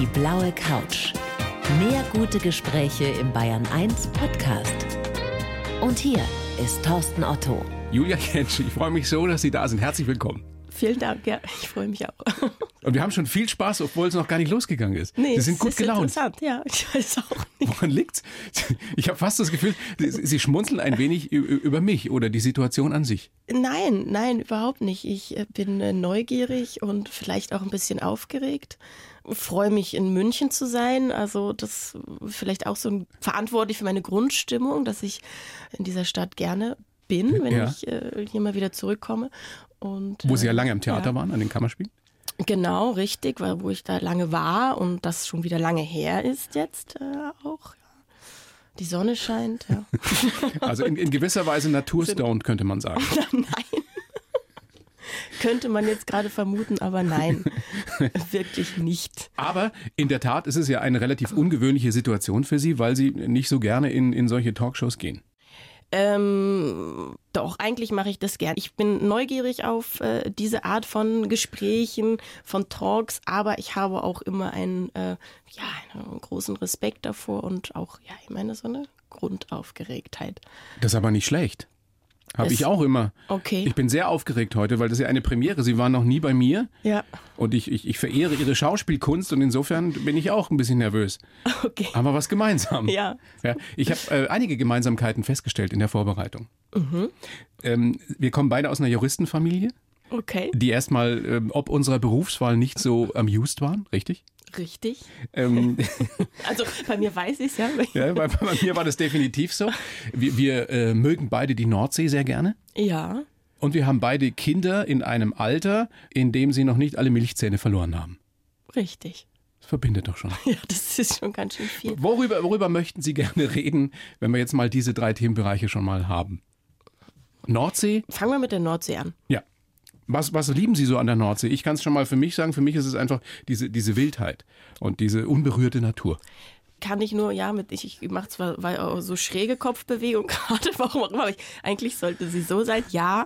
Die blaue Couch. Mehr gute Gespräche im Bayern 1 Podcast. Und hier ist Thorsten Otto. Julia Jentsch, ich freue mich so, dass Sie da sind. Herzlich willkommen. Vielen Dank, ja, ich freue mich auch. Und wir haben schon viel Spaß, obwohl es noch gar nicht losgegangen ist. Nee, Sie sind gut ist gelaunt. Interessant, ja, ich weiß auch nicht. Woran liegt's? Ich habe fast das Gefühl, Sie Sie schmunzeln ein wenig über mich oder die Situation an sich. Nein, nein, überhaupt nicht. Ich äh, bin äh, neugierig und vielleicht auch ein bisschen aufgeregt. Freue mich in München zu sein. Also das vielleicht auch so ein, verantwortlich für meine Grundstimmung, dass ich in dieser Stadt gerne bin, wenn Ja. ich äh, hier mal wieder zurückkomme. Und, Wo Sie ja äh, lange am Theater ja. waren, an den Kammerspielen. Genau, richtig, weil wo ich da lange war und das schon wieder lange her ist jetzt äh, auch. Die Sonne scheint, ja. Also in, in gewisser Weise naturstoned, könnte man sagen. nein. Könnte man jetzt gerade vermuten, aber nein, wirklich nicht. Aber in der Tat ist es ja eine relativ ungewöhnliche Situation für Sie, weil Sie nicht so gerne in, in solche Talkshows gehen. Ähm, doch, eigentlich mache ich das gern. Ich bin neugierig auf äh, diese Art von Gesprächen, von Talks, aber ich habe auch immer einen, äh, ja, einen großen Respekt davor und auch, ja, ich meine, so eine Grundaufgeregtheit. Das ist aber nicht schlecht. Habe ich auch immer. Okay. Ich bin sehr aufgeregt heute, weil das ist ja eine Premiere. Sie waren noch nie bei mir. Ja, Und ich, ich, ich verehre Ihre Schauspielkunst und insofern bin ich auch ein bisschen nervös. okay. Haben wir was gemeinsam? Ja. ja ich habe äh, einige Gemeinsamkeiten festgestellt in der Vorbereitung. Mhm. Ähm, wir kommen beide aus einer Juristenfamilie, Okay, die erstmal ähm, ob unserer Berufswahl nicht so amused waren, richtig? Richtig. Ähm, Also bei mir weiß ich es ja. ja, bei, bei mir war das definitiv so. Wir, wir äh, mögen beide die Nordsee sehr gerne. Ja, Und wir haben beide Kinder in einem Alter, in dem sie noch nicht alle Milchzähne verloren haben. richtig. Das verbindet doch schon. Ja, das ist schon ganz schön viel. Worüber, worüber möchten Sie gerne reden, wenn wir jetzt mal diese drei Themenbereiche schon mal haben? Nordsee? Fangen wir mit der Nordsee an. Ja. Was, was lieben Sie so an der Nordsee? Ich kann es schon mal für mich sagen, für mich ist es einfach diese, diese Wildheit und diese unberührte Natur. Kann ich nur, ja, mit ich, ich mache zwar weil so schräge Kopfbewegung gerade, warum auch immer, ich, eigentlich sollte sie so sein, ja.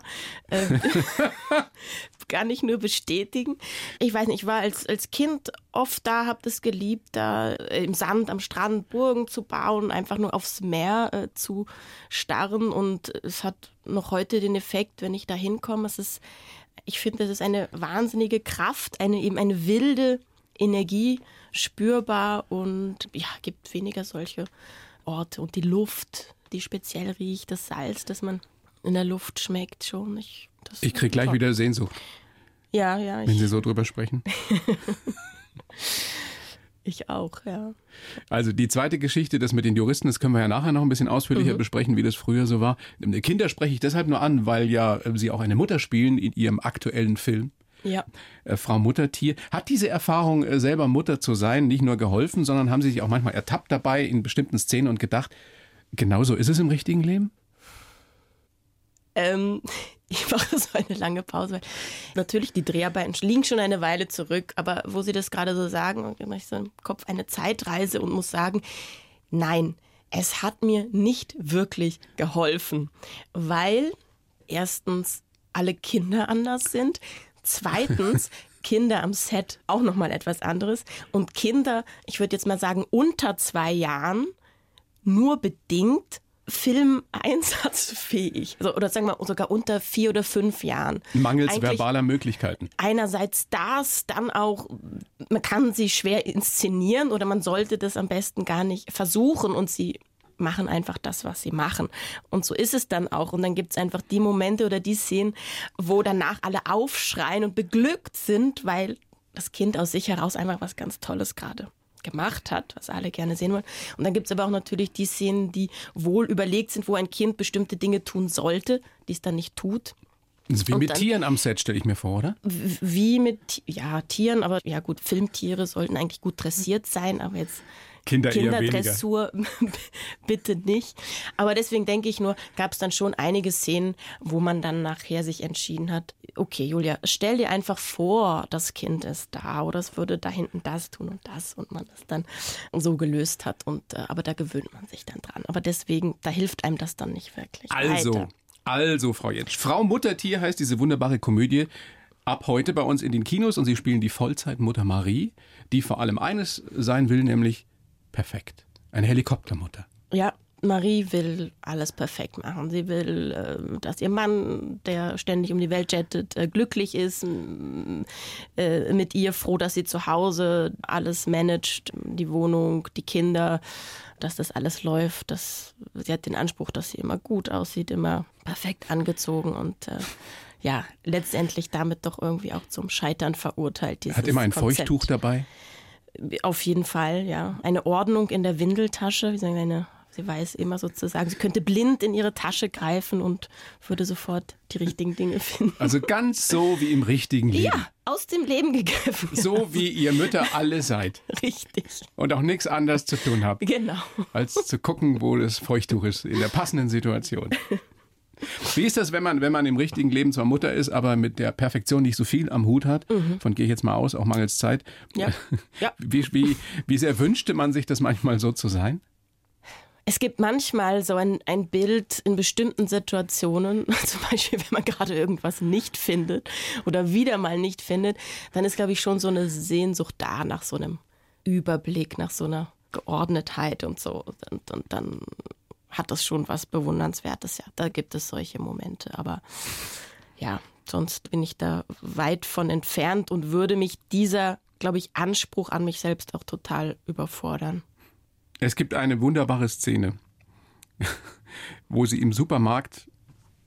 Ähm, kann ich nur bestätigen. Ich weiß nicht, ich war als, als Kind oft da, habe das geliebt, da äh, im Sand, am Strand Burgen zu bauen, einfach nur aufs Meer äh, zu starren und es hat noch heute den Effekt, wenn ich da hinkomme, es ist, ich finde, das ist eine wahnsinnige Kraft, eine eben eine wilde Energie spürbar und ja, gibt weniger solche Orte und die Luft, die speziell riecht, das Salz, das man in der Luft schmeckt schon. Ich, Ich krieg gleich toll. wieder Sehnsucht, Ja, ja, wenn Sie so drüber sprechen. ich auch, ja. Also die zweite Geschichte, das mit den Juristen, das können wir ja nachher noch ein bisschen ausführlicher besprechen, wie das früher so war. Kinder spreche ich deshalb nur an, weil ja äh, Sie auch eine Mutter spielen in Ihrem aktuellen Film. Ja. äh, Frau Muttertier. Hat diese Erfahrung, äh, selber Mutter zu sein, nicht nur geholfen, sondern haben Sie sich auch manchmal ertappt dabei in bestimmten Szenen und gedacht, genau so ist es im richtigen Leben? Ähm, ich mache so eine lange Pause. Weil natürlich, die Dreharbeiten liegen schon eine Weile zurück, aber wo Sie das gerade so sagen, mache ich so im Kopf eine Zeitreise und muss sagen, nein, es hat mir nicht wirklich geholfen, weil erstens alle Kinder anders sind, zweitens Kinder am Set auch noch mal etwas anderes und Kinder, ich würde jetzt mal sagen unter zwei Jahren nur bedingt filmeinsatzfähig. Also, oder sagen wir sogar unter vier oder fünf Jahren. Mangels Eigentlich verbaler Möglichkeiten. Einerseits das, dann auch, man kann sie schwer inszenieren oder man sollte das am besten gar nicht versuchen und sie machen einfach das, was sie machen. Und so ist es dann auch. Und dann gibt es einfach die Momente oder die Szenen, wo danach alle aufschreien und beglückt sind, weil das Kind aus sich heraus einfach was ganz Tolles gerade gemacht hat, was alle gerne sehen wollen. Und dann gibt es aber auch natürlich die Szenen, die wohl überlegt sind, wo ein Kind bestimmte Dinge tun sollte, die es dann nicht tut. Das ist wie Und mit dann- Tieren am Set, stelle ich mir vor, oder? Wie mit ja, Tieren, aber ja gut, Filmtiere sollten eigentlich gut dressiert sein, aber jetzt Kinder. Kinderdressur bitte nicht. Aber deswegen denke ich nur, gab es dann schon einige Szenen, wo man dann nachher sich entschieden hat, okay, Julia, stell dir einfach vor, das Kind ist da oder es würde da hinten das tun und das und man das dann so gelöst hat. Und äh, aber da gewöhnt man sich dann dran. Aber deswegen, da hilft einem das dann nicht wirklich. Also, weiter. also, Frau Jentsch. Frau Muttertier heißt diese wunderbare Komödie. ab heute bei uns in den Kinos und Sie spielen die Vollzeitmutter Marie, die vor allem eines sein will, nämlich perfekt. Eine Helikoptermutter. Ja, Marie will alles perfekt machen. Sie will, äh, dass ihr Mann, der ständig um die Welt jettet, äh, glücklich ist äh, mit ihr, froh, dass sie zu Hause alles managt, die Wohnung, die Kinder, dass das alles läuft. Dass, sie hat den Anspruch, dass sie immer gut aussieht, immer perfekt angezogen und ja, letztendlich damit doch irgendwie auch zum Scheitern verurteilt. Hat immer ein Konzept. Feuchttuch dabei? Auf jeden Fall, ja. Eine Ordnung in der Windeltasche, wie sagen eine Sie weiß immer sozusagen, sie könnte blind in ihre Tasche greifen und würde sofort die richtigen Dinge finden. Also ganz so wie im richtigen Leben. Ja, aus dem Leben gegriffen. So wie ihr Mütter alle seid. Richtig. Und auch nichts anderes zu tun habt. Genau. Als zu gucken, wo das Feuchttuch ist, in der passenden Situation. Wie ist das, wenn man, wenn man im richtigen Leben zwar Mutter ist, aber mit der Perfektion nicht so viel am Hut hat? Mhm. Von gehe ich jetzt mal aus, auch mangels Zeit. Ja. ja. Wie, wie, wie sehr wünschte man sich das manchmal so zu sein? Es gibt manchmal so ein, ein Bild in bestimmten Situationen, zum Beispiel wenn man gerade irgendwas nicht findet oder wieder mal nicht findet, dann ist, glaube ich, schon so eine Sehnsucht da nach so einem Überblick, nach so einer Geordnetheit und so. Und, und dann hat das schon was Bewundernswertes. Ja, da gibt es solche Momente. Aber ja, sonst bin ich da weit von entfernt und würde mich dieser, glaube ich, Anspruch an mich selbst auch total überfordern. Es gibt eine wunderbare Szene, wo sie im Supermarkt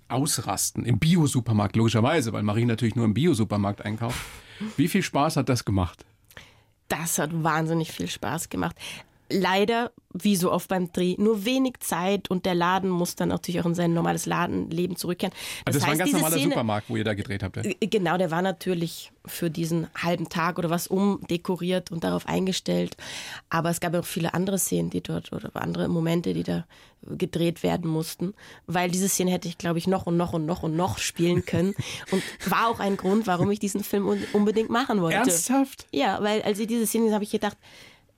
ausrasten, im Bio-Supermarkt logischerweise, weil Marie natürlich nur im Bio-Supermarkt einkauft. Wie viel Spaß hat das gemacht? Das hat wahnsinnig viel Spaß gemacht leider, wie so oft beim Dreh, nur wenig Zeit und der Laden muss dann natürlich auch in sein normales Ladenleben zurückkehren. Das, das heißt, war ein ganz normaler Szene, Supermarkt, wo ihr da gedreht habt. Ja? Äh, genau, der war natürlich für diesen halben Tag oder was umdekoriert und darauf eingestellt. Aber es gab auch viele andere Szenen, die dort oder andere Momente, die da gedreht werden mussten, weil diese Szene hätte ich, glaube ich, noch und noch und noch und noch spielen können und war auch ein Grund, warum ich diesen Film unbedingt machen wollte. Ernsthaft? Ja, weil als ich diese Szene habe ich gedacht,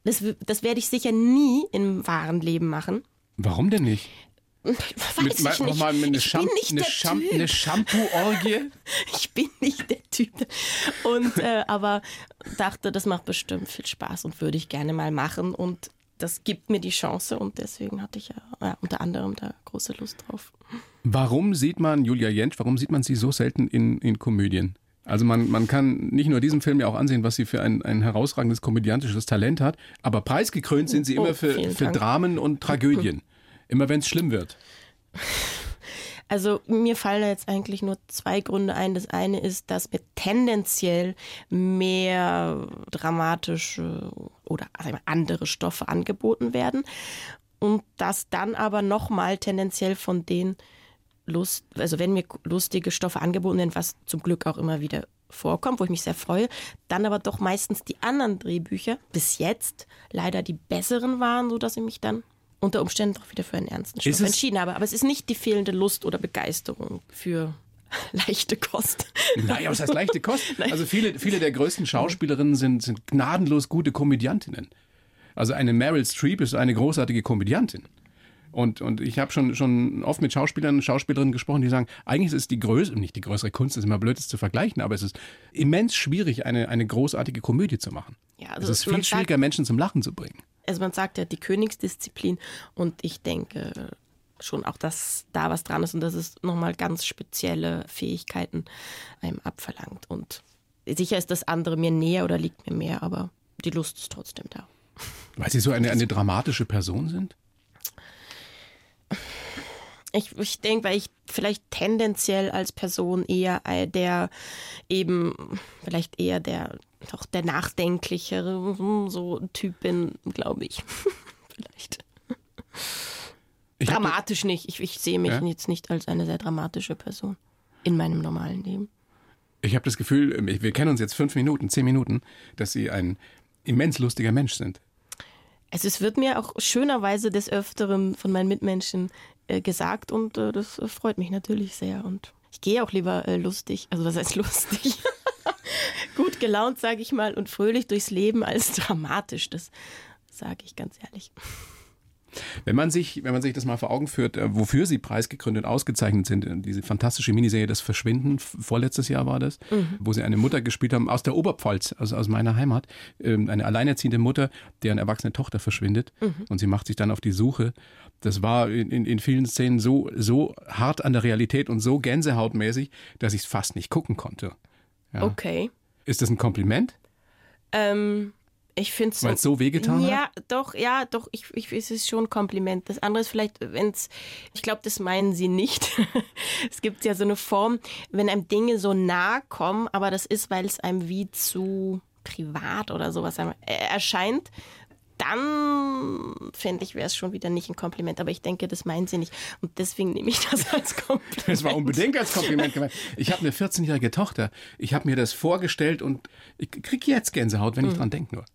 das, das werde ich sicher nie im wahren Leben machen. Warum denn nicht? Weiß mit, ich nicht. Mal eine, ich Scham bin nicht eine, der Scham typ. eine Shampoo-Orgie? ich bin nicht der Typ. Und, äh, aber dachte, das macht bestimmt viel Spaß und würde ich gerne mal machen. Und das gibt mir die Chance und deswegen hatte ich ja, ja unter anderem da große Lust drauf. Warum sieht man Julia Jentsch, warum sieht man sie so selten in, in Komödien? Also man, man kann nicht nur diesem Film ja auch ansehen, was sie für ein, ein herausragendes komödiantisches Talent hat, aber preisgekrönt sind sie oh, immer für, für Dramen und Tragödien. immer wenn es schlimm wird. Also mir fallen jetzt eigentlich nur zwei Gründe ein. Das eine ist, dass mir tendenziell mehr dramatische oder andere Stoffe angeboten werden und dass dann aber nochmal tendenziell von den Lust, also wenn mir lustige Stoffe angeboten werden, was zum Glück auch immer wieder vorkommt, wo ich mich sehr freue, dann aber doch meistens die anderen Drehbücher bis jetzt leider die besseren waren, sodass ich mich dann unter Umständen doch wieder für einen ernsten Stoff entschieden habe. Aber es ist nicht die fehlende Lust oder Begeisterung für leichte Kost. Naja, was heißt leichte Kost? Also viele, viele der größten Schauspielerinnen sind, sind gnadenlos gute Komödiantinnen. Also eine Meryl Streep ist eine großartige Komödiantin. Und, und ich habe schon, schon oft mit Schauspielern und Schauspielerinnen gesprochen, die sagen, eigentlich ist es die größere, nicht die größere Kunst, ist immer blöd, das zu vergleichen, aber es ist immens schwierig, eine, eine großartige Komödie zu machen. Ja, also es ist viel schwieriger, sagt, Menschen zum Lachen zu bringen. Also man sagt ja die Königsdisziplin und ich denke schon auch, dass da was dran ist und dass es nochmal ganz spezielle Fähigkeiten einem abverlangt. Und sicher ist das andere mir näher oder liegt mir mehr, aber die Lust ist trotzdem da. Weil Sie so eine, eine dramatische Person sind? Ich, ich denke, weil ich vielleicht tendenziell als Person eher der eben, vielleicht eher der, doch der nachdenklichere, hm, so Typ bin, glaube ich. vielleicht. Ich Dramatisch nicht. Ich, ich sehe mich ja? jetzt nicht als eine sehr dramatische Person in meinem normalen Leben. Ich habe das Gefühl, wir kennen uns jetzt fünf Minuten, zehn Minuten, dass Sie ein immens lustiger Mensch sind. Also es wird mir auch schönerweise des Öfteren von meinen Mitmenschen äh, gesagt und äh, das freut mich natürlich sehr. Und ich gehe auch lieber äh, lustig, also was heißt lustig? Gut gelaunt, sage ich mal, und fröhlich durchs Leben als dramatisch. Das sage ich ganz ehrlich. Wenn man sich, wenn man sich das mal vor Augen führt, äh, wofür sie preisgegründet ausgezeichnet sind, äh, diese fantastische Miniserie Das Verschwinden, vorletztes Jahr war das, mhm. wo sie eine Mutter gespielt haben aus der Oberpfalz, also aus meiner Heimat, ähm, eine alleinerziehende Mutter, deren erwachsene Tochter verschwindet mhm. und sie macht sich dann auf die Suche. Das war in, in, in vielen Szenen so, so hart an der Realität und so gänsehautmäßig, dass ich es fast nicht gucken konnte. Ja. Okay. Ist das ein Kompliment? Ähm, ich finde es. Weil es so wehgetan ja, hat? Ja, doch, ja, doch, ich, ich, es ist schon ein Kompliment. Das andere ist vielleicht, wenn es, ich glaube, das meinen sie nicht. es gibt ja so eine Form, wenn einem Dinge so nah kommen, aber das ist, weil es einem wie zu privat oder sowas erscheint, dann finde ich, wäre es schon wieder nicht ein Kompliment. Aber ich denke, das meinen sie nicht. Und deswegen nehme ich das als Kompliment. Das war unbedingt als Kompliment gemeint. Ich habe eine 14-jährige Tochter. Ich habe mir das vorgestellt und ich kriege jetzt Gänsehaut, wenn ich mhm. dran denke nur.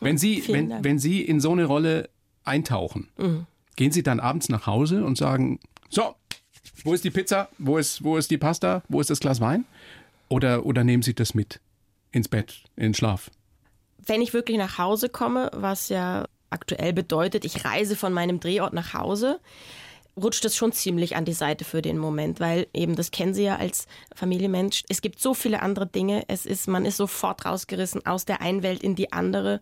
Wenn Sie, wenn, wenn Sie in so eine Rolle eintauchen, mhm. gehen Sie dann abends nach Hause und sagen, so, wo ist die Pizza? Wo ist, wo ist die Pasta? Wo ist das Glas Wein? Oder, oder nehmen Sie das mit ins Bett, in den Schlaf? Wenn ich wirklich nach Hause komme, was ja aktuell bedeutet, ich reise von meinem Drehort nach Hause, rutscht es schon ziemlich an die Seite für den Moment, weil eben das kennen Sie ja als Familienmensch. Es gibt so viele andere Dinge. Es ist, man ist sofort rausgerissen aus der einen Welt in die andere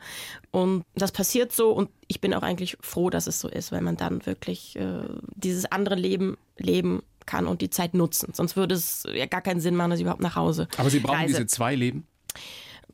und das passiert so und ich bin auch eigentlich froh, dass es so ist, weil man dann wirklich äh, dieses andere Leben leben kann und die Zeit nutzen. Sonst würde es ja gar keinen Sinn machen, dass ich überhaupt nach Hause. Aber Sie brauchen reise. diese zwei Leben?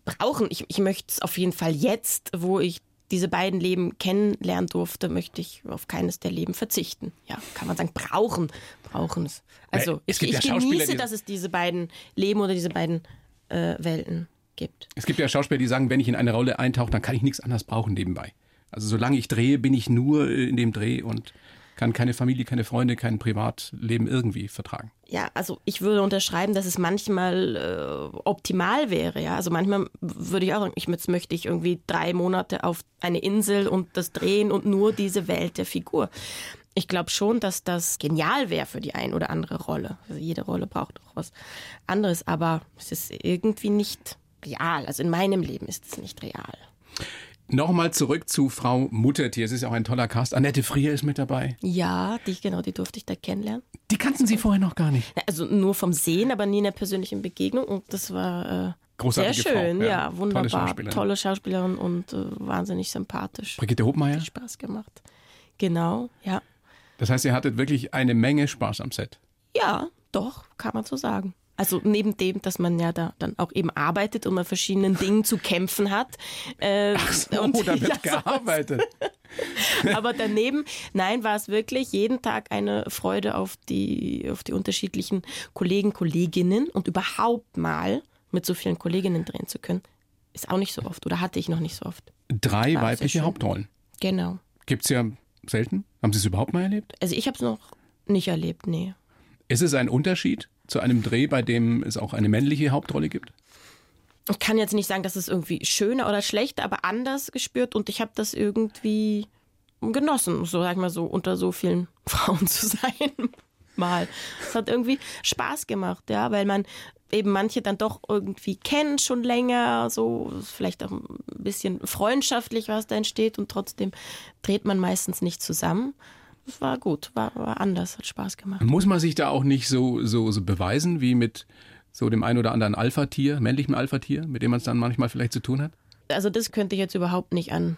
Brauchen. Ich, ich möchte es auf jeden Fall jetzt, wo ich diese beiden Leben kennenlernen durfte, möchte ich auf keines der Leben verzichten. Ja, kann man sagen, brauchen, brauchen es. Also es ich, ich ja genieße, dass es diese beiden Leben oder diese beiden äh, Welten gibt. Es gibt ja Schauspieler, die sagen, wenn ich in eine Rolle eintauche, dann kann ich nichts anderes brauchen nebenbei. Also solange ich drehe, bin ich nur in dem Dreh und kann keine Familie, keine Freunde, kein Privatleben irgendwie vertragen. Ja, also ich würde unterschreiben, dass es manchmal äh, optimal wäre. Ja, also manchmal würde ich auch sagen, ich jetzt möchte ich irgendwie drei Monate auf eine Insel und das drehen und nur diese Welt der Figur. Ich glaube schon, dass das genial wäre für die ein oder andere Rolle. Also jede Rolle braucht auch was anderes, aber es ist irgendwie nicht real. Also in meinem Leben ist es nicht real. Nochmal zurück zu Frau Muttertier. Es ist ja auch ein toller Cast. Annette Frier ist mit dabei. Ja, die, genau, die durfte ich da kennenlernen. Die kannten Sie vorher noch gar nicht? Also nur vom Sehen, aber nie in der persönlichen Begegnung. Und das war äh, Großartige sehr schön. Frau, ja. ja. wunderbar. Tolle Schauspielerin, Tolle Schauspielerin und äh, wahnsinnig sympathisch. Brigitte Hobmeier? Hat Spaß gemacht. Genau, ja. Das heißt, ihr hattet wirklich eine Menge Spaß am Set. Ja, doch, kann man so sagen. Also neben dem, dass man ja da dann auch eben arbeitet und an verschiedenen Dingen zu kämpfen hat. Äh, Ach so, und, da wird ja, gearbeitet. Aber daneben, nein, war es wirklich jeden Tag eine Freude auf die, auf die unterschiedlichen Kollegen, Kolleginnen und überhaupt mal mit so vielen Kolleginnen drehen zu können. Ist auch nicht so oft oder hatte ich noch nicht so oft. Drei weibliche Hauptrollen. Genau. Gibt es ja selten. Haben Sie es überhaupt mal erlebt? Also ich habe es noch nicht erlebt, nee. Ist es ein Unterschied zu einem Dreh, bei dem es auch eine männliche Hauptrolle gibt? Ich kann jetzt nicht sagen, dass es irgendwie schöner oder schlechter, aber anders gespürt und ich habe das irgendwie genossen, so sag mal so, unter so vielen Frauen zu sein. Mal. Es hat irgendwie Spaß gemacht, ja, weil man eben manche dann doch irgendwie kennt schon länger, so vielleicht auch ein bisschen freundschaftlich, was da entsteht und trotzdem dreht man meistens nicht zusammen war gut, war, war anders, hat Spaß gemacht. Muss man sich da auch nicht so, so, so beweisen wie mit so dem ein oder anderen Alpha-Tier, männlichen Alpha-Tier, mit dem man es dann manchmal vielleicht zu tun hat? Also das könnte ich jetzt überhaupt nicht an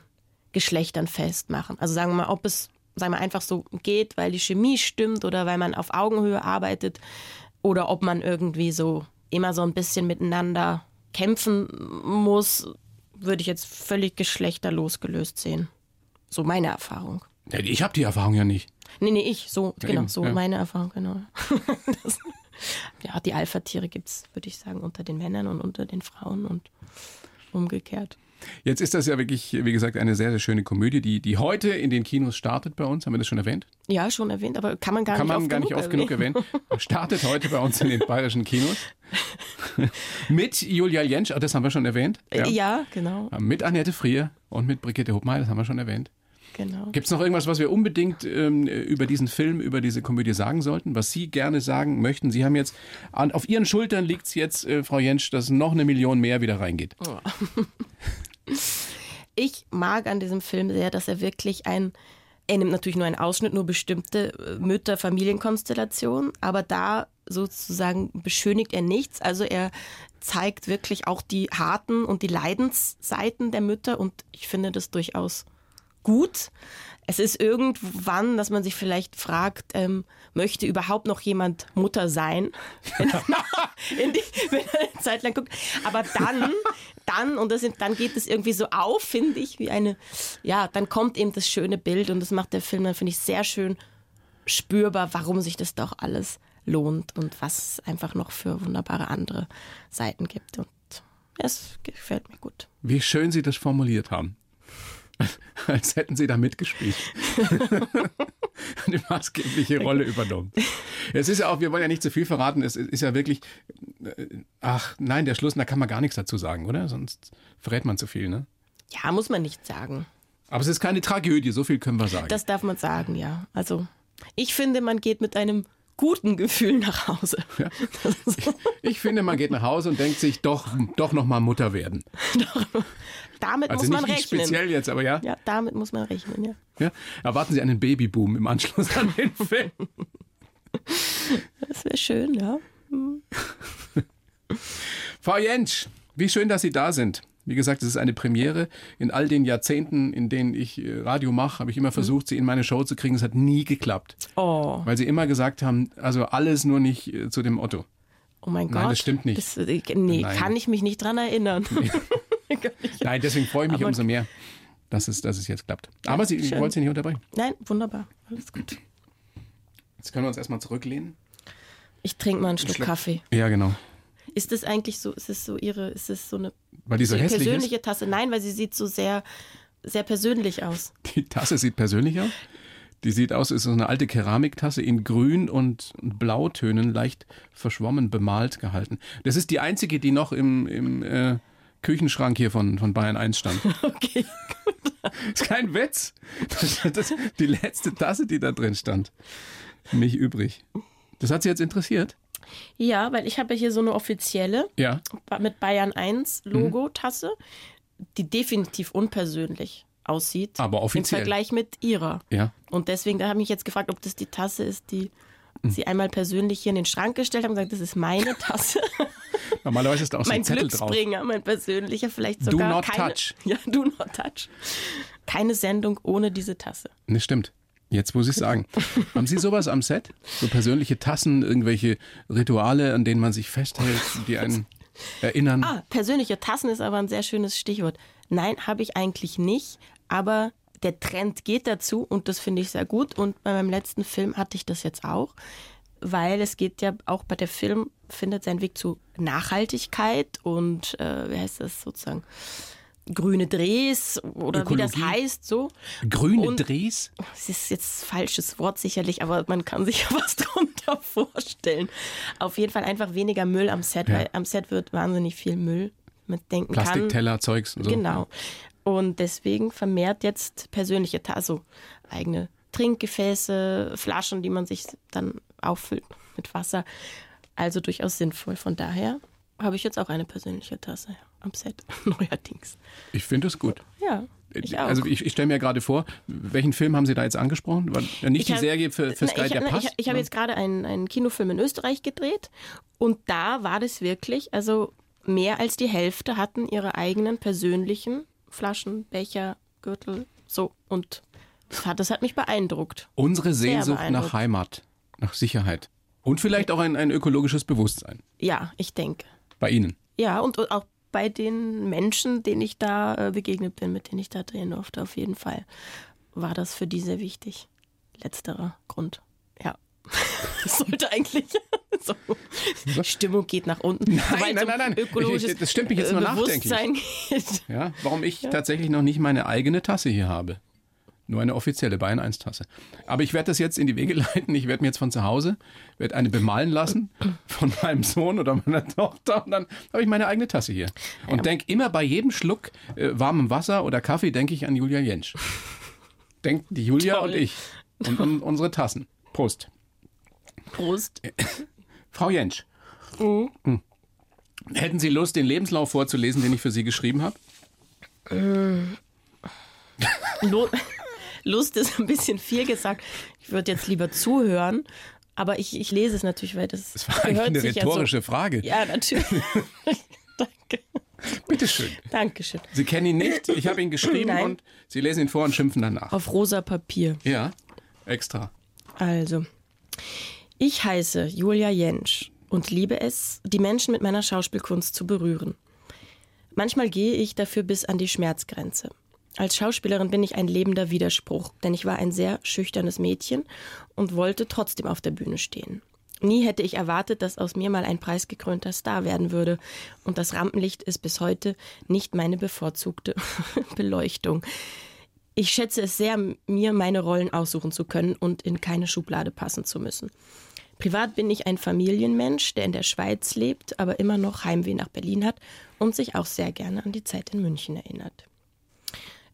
Geschlechtern festmachen. Also sagen wir mal, ob es sagen wir einfach so geht, weil die Chemie stimmt oder weil man auf Augenhöhe arbeitet oder ob man irgendwie so immer so ein bisschen miteinander kämpfen muss, würde ich jetzt völlig geschlechterlos gelöst sehen. So meine Erfahrung. Ich habe die Erfahrung ja nicht. Nee, nee, ich, so, ja, genau, eben, so ja. meine Erfahrung, genau. das, ja, die Alpha-Tiere gibt es, würde ich sagen, unter den Männern und unter den Frauen und umgekehrt. Jetzt ist das ja wirklich, wie gesagt, eine sehr, sehr schöne Komödie, die, die heute in den Kinos startet bei uns. Haben wir das schon erwähnt? Ja, schon erwähnt, aber kann man gar kann nicht man oft gar genug nicht oft genug erwähnen. Startet heute bei uns in den bayerischen Kinos. mit Julia Jentsch, das haben wir schon erwähnt. Ja, ja genau. Mit Annette Frier und mit Brigitte Hobmeier, das haben wir schon erwähnt. Genau. Gibt es noch irgendwas, was wir unbedingt ähm, über diesen Film, über diese Komödie sagen sollten, was Sie gerne sagen möchten? Sie haben jetzt, an, auf Ihren Schultern liegt es jetzt, äh, Frau Jentsch, dass noch eine Million mehr wieder reingeht. Oh. ich mag an diesem Film sehr, dass er wirklich ein Er nimmt natürlich nur einen Ausschnitt, nur bestimmte äh, Mütter, Familienkonstellationen, aber da sozusagen beschönigt er nichts. Also er zeigt wirklich auch die harten und die Leidensseiten der Mütter und ich finde das durchaus gut. Es ist irgendwann, dass man sich vielleicht fragt, ähm, möchte überhaupt noch jemand Mutter sein, wenn er, eine Zeit lang guckt. Aber dann, dann und das, dann geht es irgendwie so auf, finde ich, wie eine, ja, dann kommt eben das schöne Bild und das macht der Film dann, finde ich, sehr schön spürbar, warum sich das doch alles lohnt und was es einfach noch für wunderbare andere Seiten gibt. Und es gefällt mir gut. Wie schön Sie das formuliert haben. Als hätten Sie da mitgespielt. Eine maßgebliche Rolle übernommen. Es ist ja auch, wir wollen ja nicht zu viel verraten, es ist ja wirklich, äh, ach nein, der Schluss, da kann man gar nichts dazu sagen, oder? Sonst verrät man zu viel, ne? Ja, muss man nicht sagen. Aber es ist keine Tragödie, so viel können wir sagen. Das darf man sagen, ja. Also, ich finde, man geht mit einem guten Gefühl nach Hause. Ja. Ich, ich, finde, man geht nach Hause und denkt sich, doch, doch noch mal Mutter werden. damit also muss man nicht rechnen. speziell jetzt, aber ja. Ja, damit muss man rechnen, ja. ja. Erwarten Sie einen Babyboom im Anschluss an den Film. Das wäre schön, ja. Hm. Frau Jentsch, wie schön, dass Sie da sind. Wie gesagt, es ist eine Premiere. In all den Jahrzehnten, in denen ich äh, Radio mache, habe ich immer versucht, sie in meine Show zu kriegen. Es hat nie geklappt. Oh. Weil sie immer gesagt haben, also alles nur nicht äh, zu dem Otto. Oh mein Nein, Gott. das stimmt nicht. Das, äh, nee, Nein. kann ich mich nicht dran erinnern. Nein, deswegen freue ich mich Aber- umso mehr, dass es, dass es jetzt klappt. Aber Sie, ich schön. wollte Sie nicht unterbrechen. Nein, wunderbar. Alles gut. Jetzt können wir uns erstmal zurücklehnen. Ich trinke mal einen Schluck Schluck. Kaffee. Ja, genau. Ist das eigentlich so, ist es so ihre, ist es so eine Weil die so hässlich persönliche Tasse? Nein, weil sie sieht so sehr, sehr persönlich aus. ist. Die Tasse sieht persönlich aus. Die sieht aus, ist so eine alte Keramiktasse in Grün und Blautönen, leicht verschwommen bemalt gehalten. Das ist die einzige, die noch im, im äh, Küchenschrank hier von, von Bayern 1 stand. Okay. Das ist kein Witz. Das, das, die letzte Tasse, die da drin stand. Nicht übrig. Das hat Sie jetzt interessiert? Ja, weil ich habe ja hier so eine offizielle Ja. mit Bayern 1 Logo-Tasse, die definitiv unpersönlich aussieht. Aber Im offiziell. Vergleich mit ihrer. Ja. Und deswegen, da habe ich mich jetzt gefragt, ob das die Tasse ist, die sie einmal persönlich hier in den Schrank gestellt haben und gesagt, das ist meine Tasse. Normalerweise ist da auch so mein ein Zettel drauf. Glücksbringer, mein persönlicher, vielleicht Do sogar not keine, touch. Ja, do not touch. Keine Sendung ohne diese Tasse. Ne, stimmt. Jetzt muss ich sagen. Haben Sie sowas am Set? So persönliche Tassen, irgendwelche Rituale, an denen man sich festhält, die einen erinnern? Ah, persönliche Tassen ist aber ein sehr schönes Stichwort. Nein, habe ich eigentlich nicht, aber der Trend geht dazu und das finde ich sehr gut. Und bei meinem letzten Film hatte ich das jetzt auch, weil es geht ja auch bei der Film, findet seinen Weg zu Nachhaltigkeit und, äh, wie heißt das sozusagen, grüne Drehs oder wie das Ökologie. heißt, so. Grüne und- Drehs? Es ist jetzt ein falsches Wort sicherlich, aber man kann sich ja was drunter vorstellen. Auf jeden Fall einfach weniger Müll am Set, Ja. weil am Set wird wahnsinnig viel Müll mitdenken kann. Plastikteller, Zeugs und so. Genau. Und deswegen vermehrt jetzt persönliche, also eigene Trinkgefäße, Flaschen, die man sich dann auffüllt mit Wasser. Also durchaus sinnvoll. Von daher habe ich jetzt auch eine persönliche Tasse ja, am Set, neuerdings. Ich finde es gut. Ja, ich auch. Also ich, ich stelle mir gerade vor, welchen Film haben Sie da jetzt angesprochen? War ja nicht Ich die Serie für, für Na, Sky, ich, der na, passt? Ich, habe jetzt gerade einen, einen Kinofilm in Österreich gedreht und da war das wirklich, also mehr als die Hälfte hatten ihre eigenen persönlichen Flaschen, Becher, Gürtel, so und das hat, das hat mich beeindruckt. Unsere Sehnsucht nach. Heimat, nach Sicherheit. Und vielleicht auch ein, ein ökologisches Bewusstsein Ja, ich denke. bei Ihnen. Ja, und auch bei den Menschen, denen ich da äh, begegnet bin, mit denen ich da drehen durfte, auf jeden Fall war das für die sehr wichtig. Letzterer Grund. Ja. Das sollte eigentlich so. Stimmung geht nach unten. Nein, nein, nein, nein. Ökologisches Ich- das stimmt mich jetzt äh, nur nachdenklich. Bewusstsein geht. Ja, warum ich tatsächlich noch nicht meine eigene Tasse hier habe. Nur eine offizielle Bayern 1 Tasse. Aber ich werde das jetzt in die Wege leiten. Ich werde mir jetzt von zu Hause werde eine bemalen lassen von meinem Sohn oder meiner Tochter und dann habe ich meine eigene Tasse hier. Und denk immer bei jedem Schluck äh, warmem Wasser oder Kaffee denke ich an Julia Jentsch. Denkt die Julia Toll. und ich und um unsere Tassen. Prost. Prost. Frau Jentsch. Hm. Hätten Sie Lust, den Lebenslauf vorzulesen, den ich für Sie geschrieben habe? Lohnt, Lust ist ein bisschen viel gesagt. Ich würde jetzt lieber zuhören. Aber ich, ich lese es natürlich, weil das, das war eigentlich eine rhetorische ja so, Frage. Ja, natürlich. Danke. Bitteschön. Dankeschön. Sie kennen ihn nicht. Ich habe ihn geschrieben Nein. und Sie lesen ihn vor und schimpfen danach. Auf rosa Papier. Ja, extra. Also, ich heiße Julia Jentsch und liebe es, die Menschen mit meiner Schauspielkunst zu berühren. Manchmal gehe ich dafür bis an die Schmerzgrenze. Als Schauspielerin bin ich ein lebender Widerspruch, denn ich war ein sehr schüchternes Mädchen und wollte trotzdem auf der Bühne stehen. Nie hätte ich erwartet, dass aus mir mal ein preisgekrönter Star werden würde. Und das Rampenlicht ist bis heute nicht meine bevorzugte Beleuchtung. Ich schätze es sehr, mir meine Rollen aussuchen zu können und in keine Schublade passen zu müssen. Privat bin ich ein Familienmensch, der in der Schweiz lebt, aber immer noch Heimweh nach Berlin hat und sich auch sehr gerne an die Zeit in München erinnert.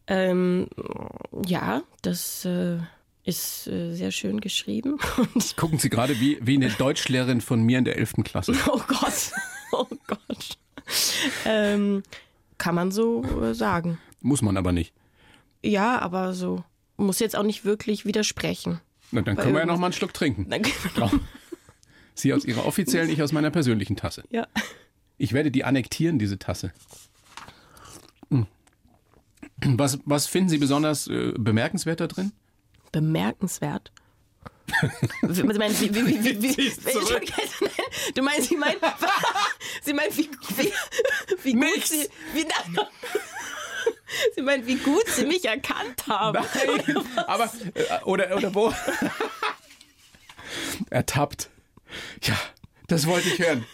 Ähm, ja, das äh, ist äh, sehr schön geschrieben. Gucken Sie gerade wie, wie eine Deutschlehrerin von mir in der 11. Klasse. Oh Gott, oh Gott. Ähm, kann man so äh, sagen. Muss man aber nicht. Ja, aber so. Muss jetzt auch nicht wirklich widersprechen. Na, dann können wir ja noch mal einen Schluck trinken. Dann genau. Sie aus Ihrer offiziellen, ich aus meiner persönlichen Tasse. Ja. Ich werde die annektieren, diese Tasse. Was, was finden Sie besonders äh, bemerkenswert da drin? Bemerkenswert? Sie meinen, wie, wie, wie, wie, du meinst, Sie meinen, Sie meinen, wie, wie, wie gut Sie, wie, Sie meinen, wie gut Sie mich erkannt haben. Nein, aber, äh, oder, oder wo? Ertappt. Ja, das wollte ich hören.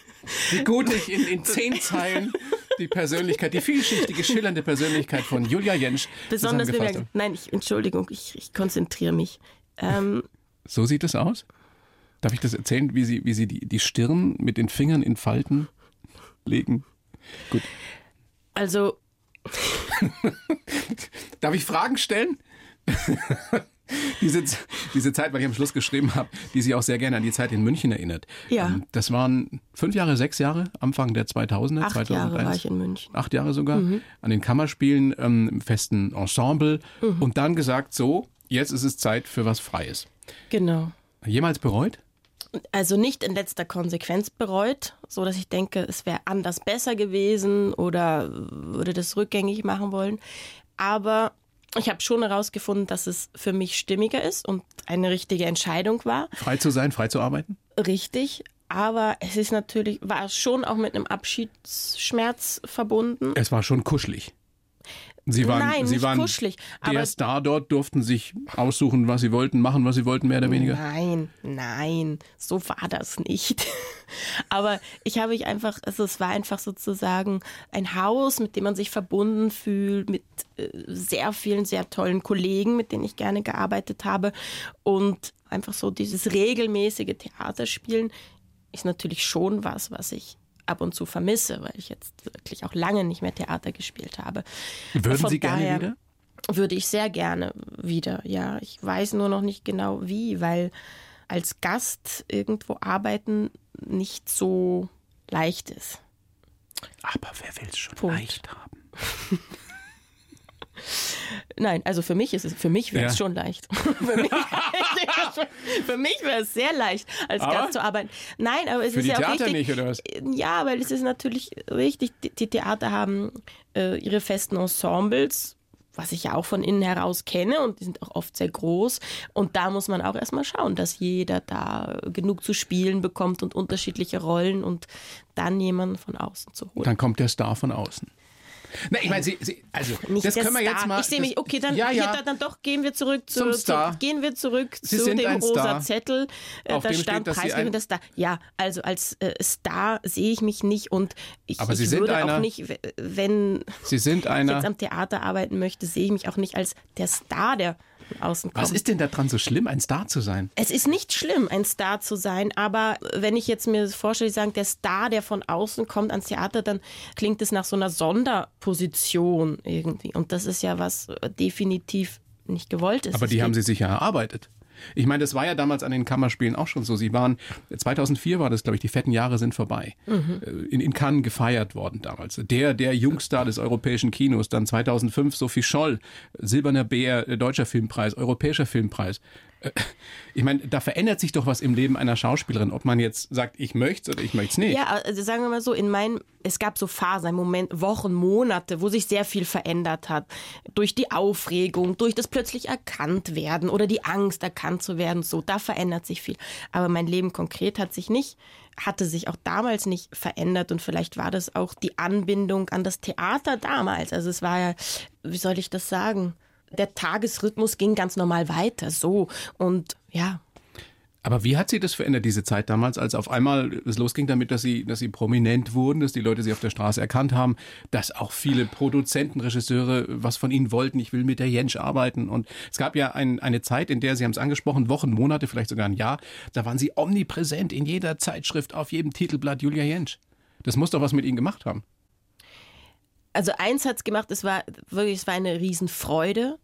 Wie gut ich in, in zehn Zeilen die Persönlichkeit, die vielschichtige, schillernde Persönlichkeit von Julia Jentsch Besonders wenn wir, Nein, ich, Entschuldigung, ich, ich konzentriere mich. Ähm, so sieht es aus? Darf ich das erzählen, wie Sie, wie Sie die, die Stirn mit den Fingern in Falten legen? Gut. Also. Darf ich Fragen stellen? diese, diese Zeit, weil ich am Schluss geschrieben habe, die sich auch sehr gerne an die Zeit in München erinnert. Ja. Ähm, das waren fünf Jahre, sechs Jahre, Anfang der 2000er, Acht 2001. Jahre war ich in München. Acht Jahre sogar, mhm. an den Kammerspielen, ähm, im festen Ensemble mhm. und dann gesagt, so, jetzt ist es Zeit für was Freies. Genau. Jemals bereut? Also nicht in letzter Konsequenz bereut, so dass ich denke, es wäre anders besser gewesen oder würde das rückgängig machen wollen. Aber ich habe schon herausgefunden, dass es für mich stimmiger ist und eine richtige Entscheidung war. Frei zu sein, frei zu arbeiten? Richtig. Aber es ist natürlich, war schon auch mit einem Abschiedsschmerz verbunden. Es war schon kuschelig. Sie waren, Nein, Sie nicht waren kuschelig. Der Star dort durften sich aussuchen, was sie wollten, machen, was sie wollten, mehr oder weniger. Nein, nein, so war das nicht. aber ich habe mich einfach, also es war einfach sozusagen ein Haus, mit dem man sich verbunden fühlt, mit äh, sehr vielen, sehr tollen Kollegen, mit denen ich gerne gearbeitet habe. Und einfach so dieses regelmäßige Theaterspielen ist natürlich schon was, was ich ab und zu vermisse, weil ich jetzt wirklich auch lange nicht mehr Theater gespielt habe. Würden Von Sie gerne wieder? Würde ich sehr gerne wieder, ja. Ich weiß nur noch nicht genau wie, weil als Gast irgendwo arbeiten nicht so leicht ist. Aber wer will es schon Punkt. leicht haben? Nein, also für mich ist es, für mich wäre es ja. schon leicht. für mich, mich wäre es sehr leicht, als aber Gast zu arbeiten. Nein, aber es für ist die ja Theater auch wichtig. nicht, oder was? Ja, weil es ist natürlich wichtig, die Theater haben äh, ihre festen Ensembles, was ich ja auch von innen heraus kenne und die sind auch oft sehr groß. Und da muss man auch erstmal schauen, dass jeder da genug zu spielen bekommt und unterschiedliche Rollen und dann jemanden von außen zu holen. Dann kommt der Star von außen. Na, ich meine, Sie, Sie, also Nicht das können wir Star. jetzt mal. Ich sehe mich. Okay, dann, ja, ja. Hier, dann doch gehen wir zurück zu, zum Star. Zu, gehen wir zurück Sie zu dem rosa Star. Zettel. Äh, Auf da dem stand steht, preisgekrönter Star. Ja, also als äh, Star sehe ich mich nicht und ich, Aber Sie ich würde einer, auch nicht, wenn Sie sind einer, ich jetzt am Theater arbeiten möchte, sehe ich mich auch nicht als der Star, der außen kommt. Was ist denn daran so schlimm, ein Star zu sein? Es ist nicht schlimm, ein Star zu sein, aber wenn ich jetzt mir vorstelle, sagen, der Star, der von außen kommt ans Theater, dann klingt es nach so einer Sonderposition irgendwie. Und das ist ja was definitiv nicht gewollt ist. Aber die haben Sie sich ja erarbeitet. Ich meine, das war ja damals an den Kammerspielen auch schon so. Sie waren, 2004 war das, glaube ich, die fetten Jahre sind vorbei. Mhm. In, in Cannes gefeiert worden damals. Der, der Jungstar des europäischen Kinos. Dann 2005 Sophie Scholl, Silberner Bär, Deutscher Filmpreis, Europäischer Filmpreis ich meine, da verändert sich doch was im Leben einer Schauspielerin, ob man jetzt sagt, ich möchte es oder ich möchte es nicht. Ja, also sagen wir mal so, in meinem, es gab so Phasen, Moment, Wochen, Monate, wo sich sehr viel verändert hat. Durch die Aufregung, durch das plötzlich erkannt werden oder die Angst, erkannt zu werden, so, da verändert sich viel. Aber mein Leben konkret hat sich nicht hatte sich auch damals nicht verändert und vielleicht war das auch die Anbindung an das Theater damals. Also es war ja, wie soll ich das sagen? Der Tagesrhythmus ging ganz normal weiter, so. Und ja, aber wie hat sie das verändert, diese Zeit damals, als auf einmal es losging damit, dass sie, dass sie prominent wurden, dass die Leute sie auf der Straße erkannt haben, dass auch viele Produzenten, Regisseure was von ihnen wollten, ich will mit der Jensch arbeiten. Und es gab ja ein, eine Zeit, in der, Sie haben es angesprochen, Wochen, Monate, vielleicht sogar ein Jahr, da waren Sie omnipräsent in jeder Zeitschrift, auf jedem Titelblatt Julia Jensch. Das muss doch was mit Ihnen gemacht haben also eins hat es gemacht, es war wirklich, es war eine Riesenfreude.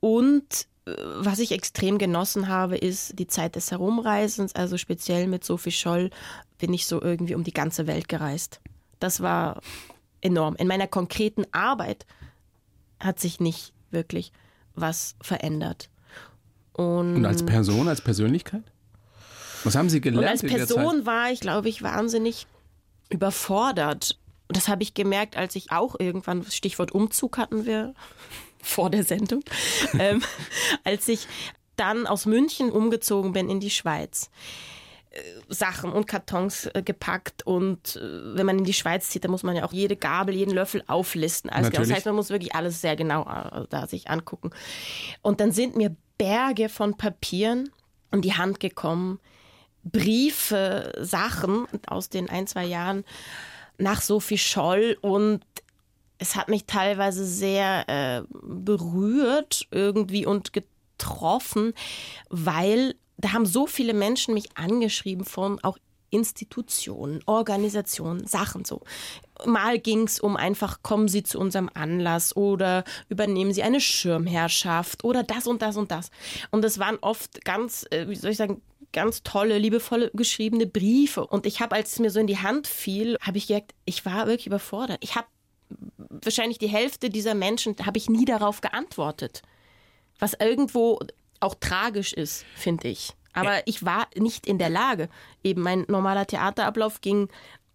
Und äh, was ich extrem genossen habe, ist die Zeit des Herumreisens. Also speziell mit Sophie Scholl bin ich so irgendwie um die ganze Welt gereist. Das war enorm. In meiner konkreten Arbeit hat sich nicht wirklich was verändert. Und, Und als Person, als Persönlichkeit? Was haben Sie gelernt? Und als Person war ich, glaube ich, wahnsinnig überfordert und das habe ich gemerkt, als ich auch irgendwann, Stichwort Umzug hatten wir vor der Sendung, ähm, als ich dann aus München umgezogen bin in die Schweiz. Äh, Sachen und Kartons äh, gepackt und äh, wenn man in die Schweiz zieht, dann muss man ja auch jede Gabel, jeden Löffel auflisten. Also das heißt, man muss wirklich alles sehr genau da sich angucken. Und dann sind mir Berge von Papieren in die Hand gekommen, Briefe, Sachen aus den ein, zwei Jahren, nach Sophie Scholl und es hat mich teilweise sehr äh, berührt irgendwie und getroffen, weil da haben so viele Menschen mich angeschrieben von auch Institutionen, Organisationen, Sachen so. Mal ging es um einfach, kommen Sie zu unserem Anlass oder übernehmen Sie eine Schirmherrschaft oder das und das und das. Und es waren oft ganz, äh, wie soll ich sagen, ganz tolle, liebevolle geschriebene Briefe. Und ich habe, als es mir so in die Hand fiel, habe ich gemerkt, ich war wirklich überfordert. Ich habe wahrscheinlich die Hälfte dieser Menschen, habe ich nie darauf geantwortet. Was irgendwo auch tragisch ist, finde ich. Aber ich war nicht in der Lage. Eben mein normaler Theaterablauf ging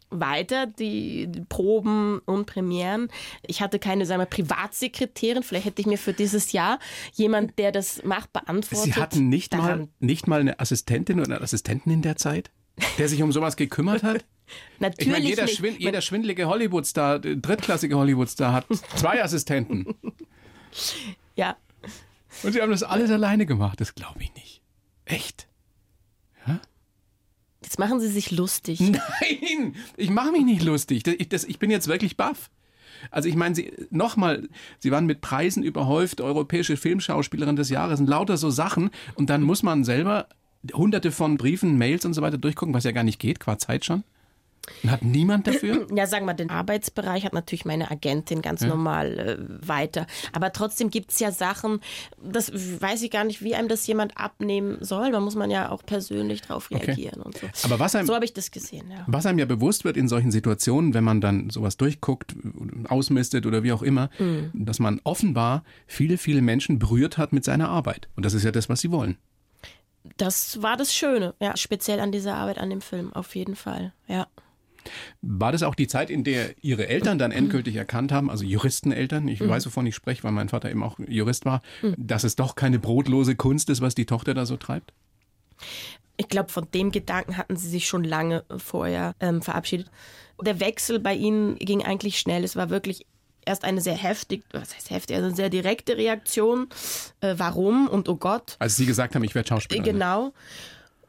weiter, die, Proben und Premieren. Ich hatte keine, sagen wir, Privatsekretärin. Vielleicht hätte ich mir für dieses Jahr jemand, der das macht, beantwortet. Sie hatten nicht mal, nicht mal eine Assistentin oder einen Assistenten in der Zeit, der sich um sowas gekümmert hat? Natürlich ich meine, jeder, nicht. Schwind, jeder schwindelige Hollywoodstar, drittklassige Hollywoodstar hat zwei Assistenten. ja. Und sie haben das alles alleine gemacht, das glaube ich nicht. Echt? Jetzt machen Sie sich lustig. Nein, ich mache mich nicht lustig. Ich, das, ich bin jetzt wirklich baff. Also ich meine, Sie nochmal, Sie waren mit Preisen überhäuft, europäische Filmschauspielerin des Jahres und lauter so Sachen. Und dann muss man selber hunderte von Briefen, Mails und so weiter durchgucken, was ja gar nicht geht, qua Zeit schon. Und hat niemand dafür? Ja, sagen wir, den Arbeitsbereich hat natürlich meine Agentin ganz ja. normal äh, weiter. Aber trotzdem gibt es ja Sachen, das weiß ich gar nicht, wie einem das jemand abnehmen soll. Da muss man ja auch persönlich drauf reagieren okay. und so. Aber was einem, so habe ich das gesehen, ja. Was einem ja bewusst wird in solchen Situationen, wenn man dann sowas durchguckt, ausmistet oder wie auch immer, mhm. dass man offenbar viele, viele Menschen berührt hat mit seiner Arbeit. Und das ist ja das, was sie wollen. Das war das Schöne, ja, speziell an dieser Arbeit an dem Film, auf jeden Fall, ja. War das auch die Zeit, in der Ihre Eltern dann endgültig erkannt haben, also Juristeneltern, ich mhm. weiß, wovon ich spreche, weil mein Vater eben auch Jurist war, mhm. dass es doch keine brotlose Kunst ist, was die Tochter da so treibt? Ich glaube, von dem Gedanken hatten sie sich schon lange vorher ähm, verabschiedet. Der Wechsel bei ihnen ging eigentlich schnell. Es war wirklich erst eine sehr heftig, was heißt heftig, also eine sehr direkte Reaktion. Äh, warum und oh Gott. Als Sie gesagt haben, ich werde Schauspieler. Genau.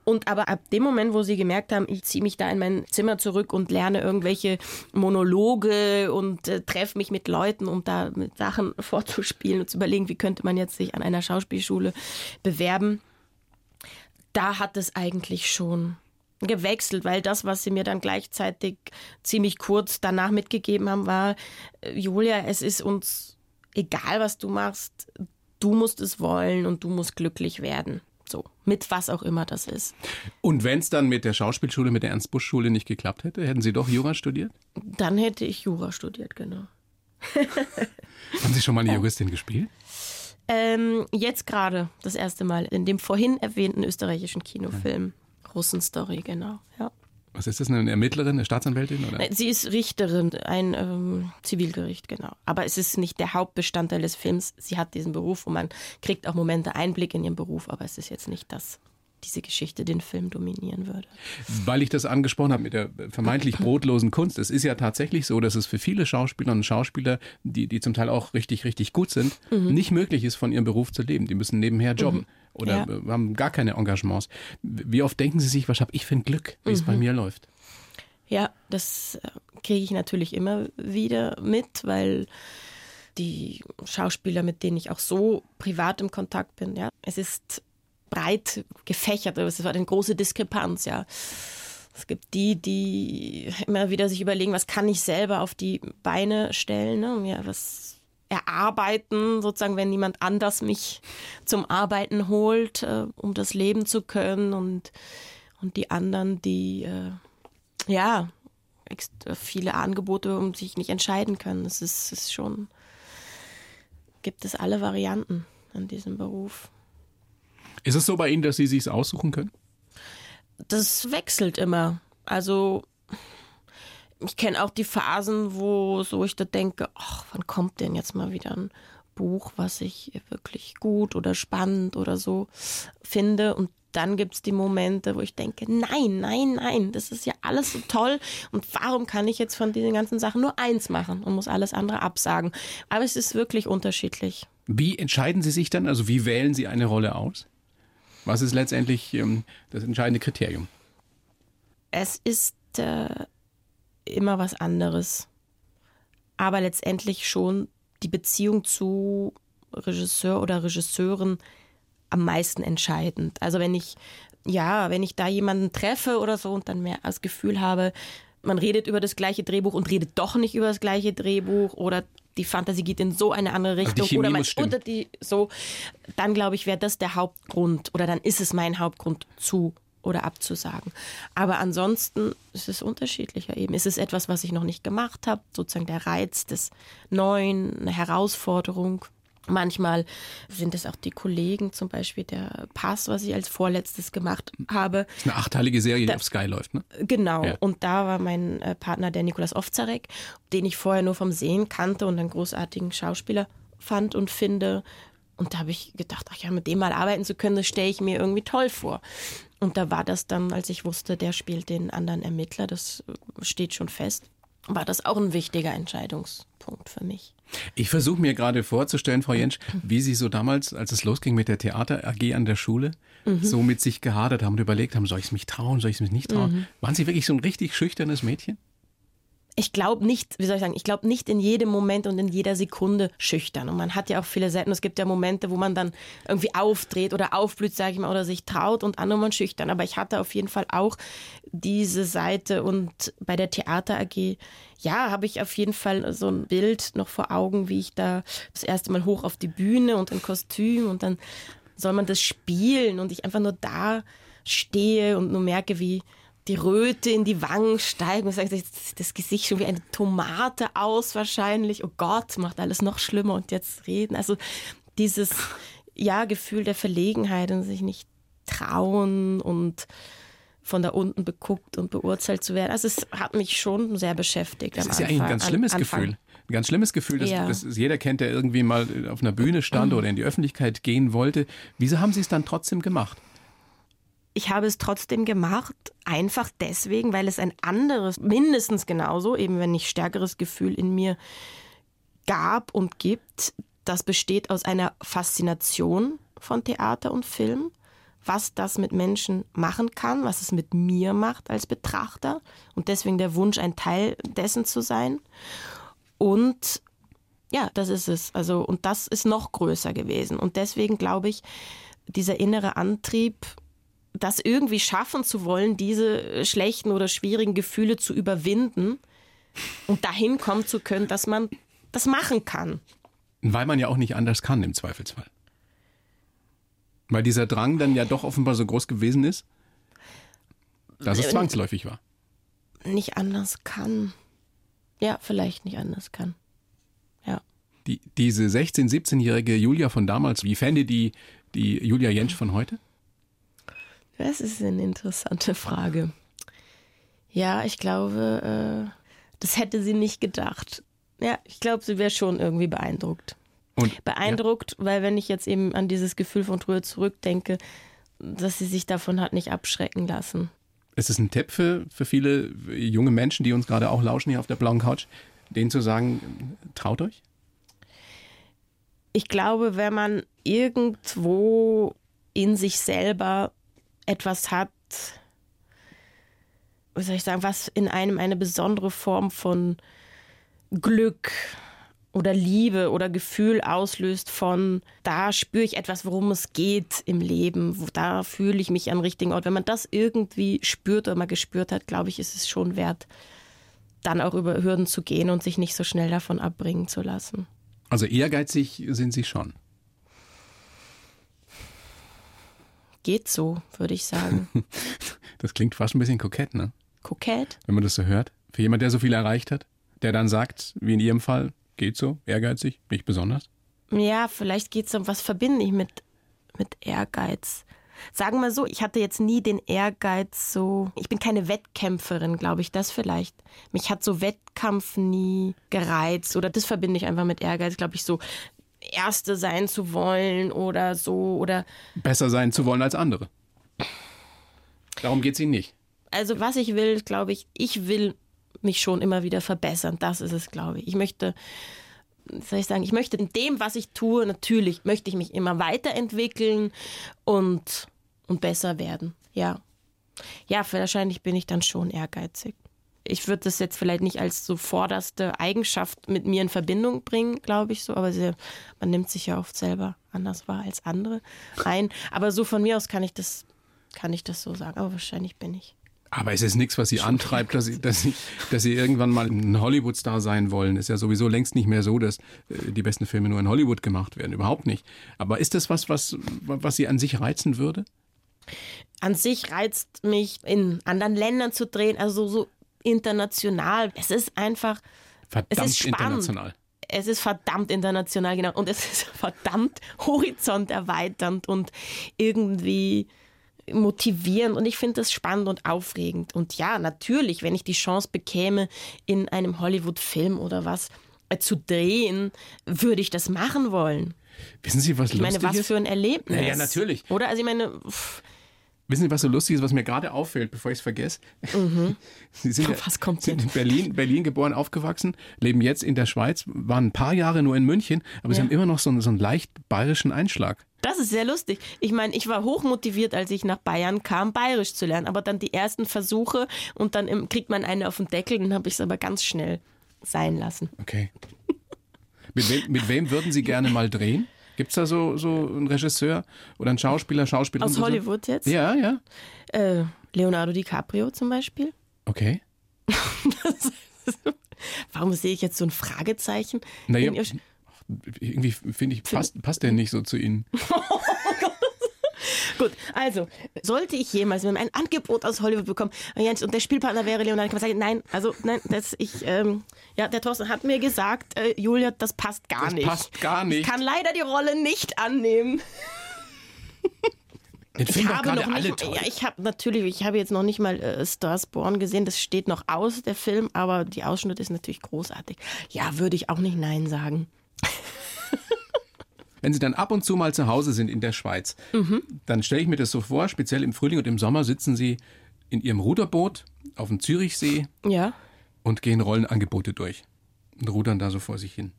Und aber ab dem Moment, wo sie gemerkt haben, ich ziehe mich da in mein Zimmer zurück und lerne irgendwelche Monologe und äh, treffe mich mit Leuten, um da mit Sachen vorzuspielen und zu überlegen, wie könnte man jetzt sich an einer Schauspielschule bewerben, da hat es eigentlich schon gewechselt, weil das, was sie mir dann gleichzeitig ziemlich kurz danach mitgegeben haben, war, äh, Julia, es ist uns egal, was du machst, du musst es wollen und du musst glücklich werden So, mit was auch immer das ist. Und wenn es dann mit der Schauspielschule, mit der Ernst-Busch-Schule nicht geklappt hätte, hätten Sie doch Jura studiert? Dann hätte ich Jura studiert, genau. Haben Sie schon mal eine Juristin gespielt? Ähm, jetzt gerade das erste Mal in dem vorhin erwähnten österreichischen Kinofilm. Russenstory, genau, ja. Was ist das, eine Ermittlerin, eine Staatsanwältin? Oder? Sie ist Richterin, ein ähm, Zivilgericht, genau. Aber es ist nicht der Hauptbestandteil des Films. Sie hat diesen Beruf und man kriegt auch Momente Einblick in ihren Beruf, aber es ist jetzt nicht das, diese Geschichte den Film dominieren würde. Weil ich das angesprochen habe mit der vermeintlich brotlosen Kunst. Es ist ja tatsächlich so, dass es für viele Schauspielerinnen und Schauspieler, die, die zum Teil auch richtig, richtig gut sind, mhm. nicht möglich ist, von ihrem Beruf zu leben. Die müssen nebenher jobben. Mhm oder ja. haben gar keine Engagements. Wie oft denken Sie sich, was habe ich für ein Glück, wie mhm. es bei mhm. mir läuft? Ja, das äh, kriege ich natürlich immer wieder mit, weil die Schauspieler, mit denen ich auch so privat im Kontakt bin, ja, es ist breit gefächert, es ist eine große Diskrepanz, ja. Es gibt die, die immer wieder sich überlegen, was kann ich selber auf die Beine stellen, ne? ja, was erarbeiten, sozusagen, wenn niemand anders mich zum Arbeiten holt, äh, um das leben zu können und, und die anderen, die äh, ja viele Angebote um sich nicht entscheiden können. Es ist, ist schon, gibt es alle Varianten an diesem Beruf. Ist es so bei Ihnen, dass Sie sich aussuchen können? Das wechselt immer. Also ich kenne auch die Phasen, wo so ich da denke, ach, wann kommt denn jetzt mal wieder ein Buch, was ich wirklich gut oder spannend oder so finde. Und dann gibt es die Momente, wo ich denke, nein, nein, nein, das ist ja alles so toll. Und warum kann ich jetzt von diesen ganzen Sachen nur eins machen und muss alles andere absagen? Aber es ist wirklich unterschiedlich. Wie entscheiden Sie sich dann? Also wie wählen Sie eine Rolle aus? Was ist letztendlich ähm, das entscheidende Kriterium? Es ist äh, immer was anderes. Aber letztendlich schon die Beziehung zu Regisseur oder Regisseuren am meisten entscheidend. Also wenn ich, ja, wenn ich da jemanden treffe oder so und dann mehr das Gefühl habe, man redet über das gleiche Drehbuch und redet doch nicht über das gleiche Drehbuch oder die Fantasie geht in so eine andere Richtung also oder man oder die so, dann glaube ich, wäre das der Hauptgrund oder dann ist es mein Hauptgrund zu oder abzusagen. Aber ansonsten ist es unterschiedlicher eben. Ist es etwas, was ich noch nicht gemacht habe, sozusagen der Reiz des Neuen, eine Herausforderung. Manchmal sind es auch die Kollegen, zum Beispiel der Pass, was ich als vorletztes gemacht habe. Das ist eine achteilige Serie, die auf Sky läuft, ne? Genau. Ja. Und da war mein äh, Partner der Nikolaus Ovzarek, den ich vorher nur vom Sehen kannte und einen großartigen Schauspieler fand und finde. Und da habe ich gedacht, ach ja, mit dem mal arbeiten zu können, das stelle ich mir irgendwie toll vor. Und da war das dann, als ich wusste, der spielt den anderen Ermittler, das steht schon fest, war das auch ein wichtiger Entscheidungspunkt für mich. Ich versuche mir gerade vorzustellen, Frau Jentsch, wie Sie so damals, als es losging mit der Theater AG an der Schule, mhm. so mit sich gehadert haben und überlegt haben, soll ich es mich trauen, soll ich es mich nicht trauen? Mhm. Waren Sie wirklich so ein richtig schüchternes Mädchen? Ich glaube nicht, wie soll ich sagen, ich glaube nicht in jedem Moment und in jeder Sekunde schüchtern. Und man hat ja auch viele Seiten, es gibt ja Momente, wo man dann irgendwie aufdreht oder aufblüht, sage ich mal, oder sich traut und andere man schüchtern. Aber ich hatte auf jeden Fall auch diese Seite und bei der Theater AG, ja, habe ich auf jeden Fall so ein Bild noch vor Augen, wie ich da das erste Mal hoch auf die Bühne und in Kostüm und dann soll man das spielen und ich einfach nur da stehe und nur merke, wie die Röte in die Wangen sagt, das Gesicht schon wie eine Tomate aus wahrscheinlich. Oh Gott, macht alles noch schlimmer und jetzt reden. Also dieses ja Gefühl der Verlegenheit und sich nicht trauen und von da unten beguckt und beurteilt zu werden. Also es hat mich schon sehr beschäftigt. Das ist ja eigentlich ein ganz schlimmes Gefühl. Ein ganz schlimmes Gefühl, dass, ja. dass jeder kennt, der irgendwie mal auf einer Bühne stand oder in die Öffentlichkeit gehen wollte. Wieso haben Sie es dann trotzdem gemacht? Ich habe es trotzdem gemacht, einfach deswegen, weil es ein anderes, mindestens genauso, eben wenn nicht stärkeres Gefühl in mir gab und gibt. Das besteht aus einer Faszination von Theater und Film, was das mit Menschen machen kann, was es mit mir macht als Betrachter und deswegen der Wunsch, ein Teil dessen zu sein. Und ja, das ist es. Also, und das ist noch größer gewesen. Und deswegen glaube ich, dieser innere Antrieb, das irgendwie schaffen zu wollen, diese schlechten oder schwierigen Gefühle zu überwinden und dahin kommen zu können, dass man das machen kann. Weil man ja auch nicht anders kann im Zweifelsfall. Weil dieser Drang dann ja doch offenbar so groß gewesen ist, dass es Äh, zwangsläufig war. Nicht anders kann. Ja, vielleicht nicht anders kann. Ja. Die, diese 16-, 17-jährige Julia von damals, wie fände die, die Julia Jentsch von heute? Das ist eine interessante Frage. Ja, ich glaube, äh, das hätte sie nicht gedacht. Ja, ich glaube, sie wäre schon irgendwie beeindruckt. Und Beeindruckt, weil wenn ich jetzt eben an dieses Gefühl von früher zurückdenke, dass sie sich davon hat nicht abschrecken lassen. ist es ein Tipp für, für viele junge Menschen, die uns gerade auch lauschen hier auf der blauen Couch, denen zu sagen, traut euch? Ich glaube, wenn man irgendwo in sich selber etwas hat, wie soll ich sagen, was in einem eine besondere Form von Glück oder Liebe oder Gefühl auslöst von, da spüre ich etwas, worum es geht im Leben, wo, da fühle ich mich am richtigen Ort. Wenn man das irgendwie spürt oder mal gespürt hat, glaube ich, ist es schon wert, dann auch über Hürden zu gehen und sich nicht so schnell davon abbringen zu lassen. Also ehrgeizig sind sie schon. Geht so, würde ich sagen. Das klingt fast ein bisschen kokett, ne? Kokett? Wenn man das so hört. Für jemand, der so viel erreicht hat, der dann sagt, wie in ihrem Fall, geht so, ehrgeizig, nicht besonders. Ja, vielleicht geht es um, was verbinde ich mit, mit Ehrgeiz? Sagen wir so, ich hatte jetzt nie den Ehrgeiz so. Ich bin keine Wettkämpferin, glaube ich, das vielleicht. Mich hat so Wettkampf nie gereizt oder das verbinde ich einfach mit Ehrgeiz, glaube ich, so Erste sein zu wollen oder so oder. Besser sein zu wollen als andere. Darum geht es ihnen nicht. Also, was ich will, glaube ich, ich will mich schon immer wieder verbessern. Das ist es, glaube ich. Ich möchte, soll ich sagen, ich möchte in dem, was ich tue, natürlich möchte ich mich immer weiterentwickeln und, und besser werden. Ja. Ja, wahrscheinlich bin ich dann schon ehrgeizig. Ich würde das jetzt vielleicht nicht als so vorderste Eigenschaft mit mir in Verbindung bringen, glaube ich so, aber sie, man nimmt sich ja oft selber anders wahr als andere ein. Aber so von mir aus kann ich das, kann ich das so sagen. Aber wahrscheinlich bin ich. Aber es ist nichts, was sie antreibt, dass sie, dass, sie, dass sie irgendwann mal ein Hollywood-Star sein wollen. Ist ja sowieso längst nicht mehr so, dass äh, die besten Filme nur in Hollywood gemacht werden. Überhaupt nicht. Aber ist das was, was, was sie an sich reizen würde? An sich reizt mich, in anderen Ländern zu drehen, also so international. Es ist einfach, Verdammt es ist spannend. international. Es ist verdammt international, genau. Und es ist verdammt horizonterweiternd und irgendwie motivierend. Und ich finde das spannend und aufregend. Und ja, natürlich, wenn ich die Chance bekäme, in einem Hollywood-Film oder was äh, zu drehen, würde ich das machen wollen. Wissen Sie, was Ich meine, lustig was ist? für ein Erlebnis. Ja, ja, natürlich. Oder? Also ich meine, pff, Wissen Sie, was so lustig ist, was mir gerade auffällt, bevor ich es vergesse? Sie sind, Mhm. Was kommt sind in Berlin, Berlin geboren, aufgewachsen, leben jetzt in der Schweiz, waren ein paar Jahre nur in München, aber sie Ja. haben immer noch so, einen- so einen leicht bayerischen Einschlag. Das ist sehr lustig. Ich meine, ich war hochmotiviert, als ich nach Bayern kam, bayerisch zu lernen. Aber dann die ersten Versuche und dann kriegt man eine auf den Deckel, dann habe ich es aber ganz schnell sein lassen. Okay. mit, wem, mit wem würden Sie gerne mal drehen? Gibt es da so, so einen Regisseur oder einen Schauspieler, Schauspielerin? Aus so? Hollywood jetzt? Ja, ja. Äh, Leonardo DiCaprio zum Beispiel. Okay. Warum sehe ich jetzt so ein Fragezeichen? Naja, irgendwie finde ich, passt, passt der nicht so zu Ihnen. Gut, also, sollte ich jemals wenn ein Angebot aus Hollywood bekommen Jens, und der Spielpartner wäre Leonardo, kann man sagen, nein, also, nein, das, ich, ähm, ja, der Thorsten hat mir gesagt, äh, Julia, das passt gar Das nicht. passt gar nicht. Ich kann leider die Rolle nicht annehmen. Den Ich doch habe noch alle nicht, toll. ja, ich habe natürlich, ich habe jetzt noch nicht mal äh, Stars Born gesehen, das steht noch aus, der Film, aber die Ausschnitte ist natürlich großartig. Ja, würde ich auch nicht Nein sagen. Wenn Sie dann ab und zu mal zu Hause sind in der Schweiz, Mhm. dann stelle ich mir das so vor, speziell im Frühling und im Sommer sitzen Sie in Ihrem Ruderboot auf dem Zürichsee Ja. und gehen Rollenangebote durch und rudern da so vor sich hin.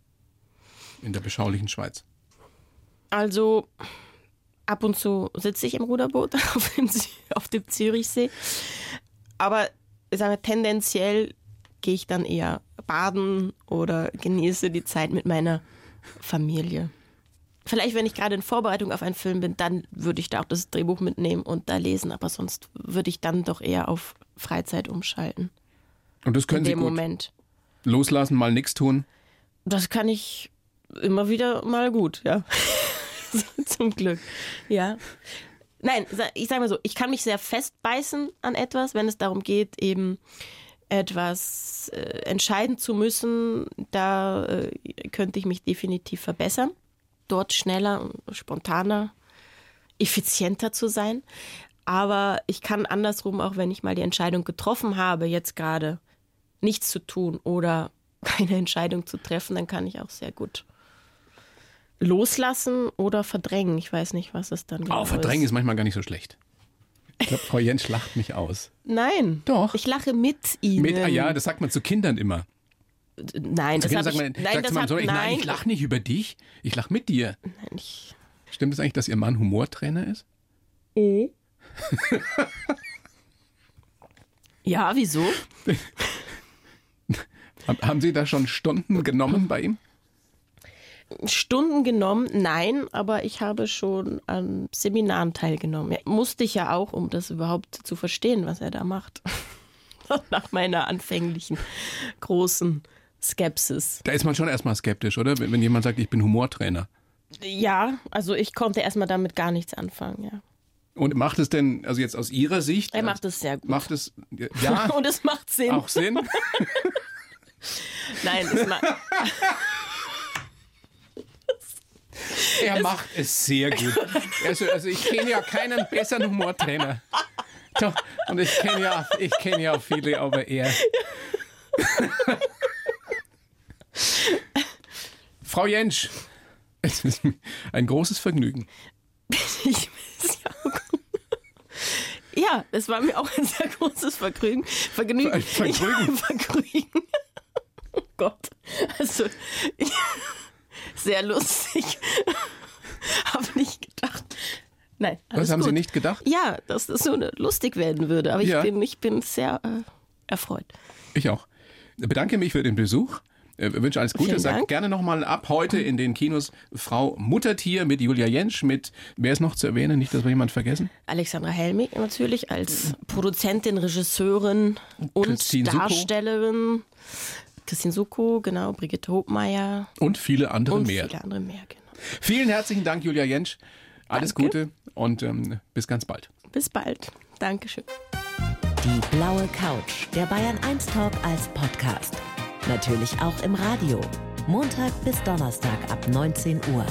In der beschaulichen Schweiz. Also ab und zu sitze ich im Ruderboot auf dem, Zü- auf dem Zürichsee. Aber sage, tendenziell gehe ich dann eher baden oder genieße die Zeit mit meiner Familie. Vielleicht, wenn ich gerade in Vorbereitung auf einen Film bin, dann würde ich da auch das Drehbuch mitnehmen und da lesen. Aber sonst würde ich dann doch eher auf Freizeit umschalten. Und das können in Sie gut Moment. loslassen, mal nichts tun. Das kann ich immer wieder mal gut, ja. Zum Glück. Ja. Nein, ich sage mal so, ich kann mich sehr festbeißen an etwas, wenn es darum geht, eben etwas äh, entscheiden zu müssen. Da äh, könnte ich mich definitiv verbessern. Dort schneller, spontaner, effizienter zu sein. Aber ich kann andersrum, auch wenn ich mal die Entscheidung getroffen habe, jetzt gerade nichts zu tun oder keine Entscheidung zu treffen, dann kann ich auch sehr gut loslassen oder verdrängen. Ich weiß nicht, was es dann genau oh, verdrängen ist. ist manchmal gar nicht so schlecht. Ich glaube, Frau Jentsch lacht mich aus. Nein. Doch. Ich lache mit Ihnen. Mit, ah ja, das sagt man zu Kindern immer. Nein, zu das sagt man, nein, das man so, ich, nein, ich lache nicht über dich, ich lache mit dir. Nein, ich Stimmt es eigentlich, dass Ihr Mann Humortrainer ist? Oh. ja, wieso? Haben Sie da schon Stunden genommen bei ihm? Stunden genommen, nein, aber ich habe schon an Seminaren teilgenommen. Ja, musste ich ja auch, um das überhaupt zu verstehen, was er da macht. Nach meiner anfänglichen großen Skepsis. Da ist man schon erstmal skeptisch, oder? Wenn jemand sagt, ich bin Humortrainer. Ja, also ich konnte erstmal damit gar nichts anfangen, ja. Und macht es denn, also jetzt aus Ihrer Sicht? Er macht es sehr gut. Macht es, ja. Und es macht Sinn. Auch Sinn? Nein, es macht. Er macht es sehr gut. Also, also ich kenne ja keinen besseren Humortrainer. Doch, und ich kenne ja, ich kenne ja viele, aber er. Frau Jentsch, es ist ein großes Vergnügen. Ich ja, es war mir auch ein sehr großes Vergnügen. Vergnügen. Vergnügen. Vergnügen. Oh Gott. Also, ich, sehr lustig. Habe nicht gedacht. Nein. Was haben gut. Sie nicht gedacht? Ja, dass das so lustig werden würde. Aber ich, ja. bin, ich bin sehr äh, erfreut. Ich auch. Ich bedanke mich für den Besuch. Ich äh, wünsche alles Gute. Sag gerne nochmal ab heute in den Kinos Frau Muttertier mit Julia Jentsch, mit, wer ist noch zu erwähnen? Nicht, dass wir jemand vergessen? Alexandra Helmig natürlich als Produzentin, Regisseurin und Christine Darstellerin. Suko. Christine Suko, genau, Brigitte Hobmeier. Und viele andere und mehr. Viele andere mehr, genau. Vielen herzlichen Dank, Julia Jentsch. Alles Danke. Gute und ähm, bis ganz bald. Bis bald. Dankeschön. Die blaue Couch, der Bayern 1 Talk als Podcast. Natürlich auch im Radio. Montag bis Donnerstag ab 19 Uhr.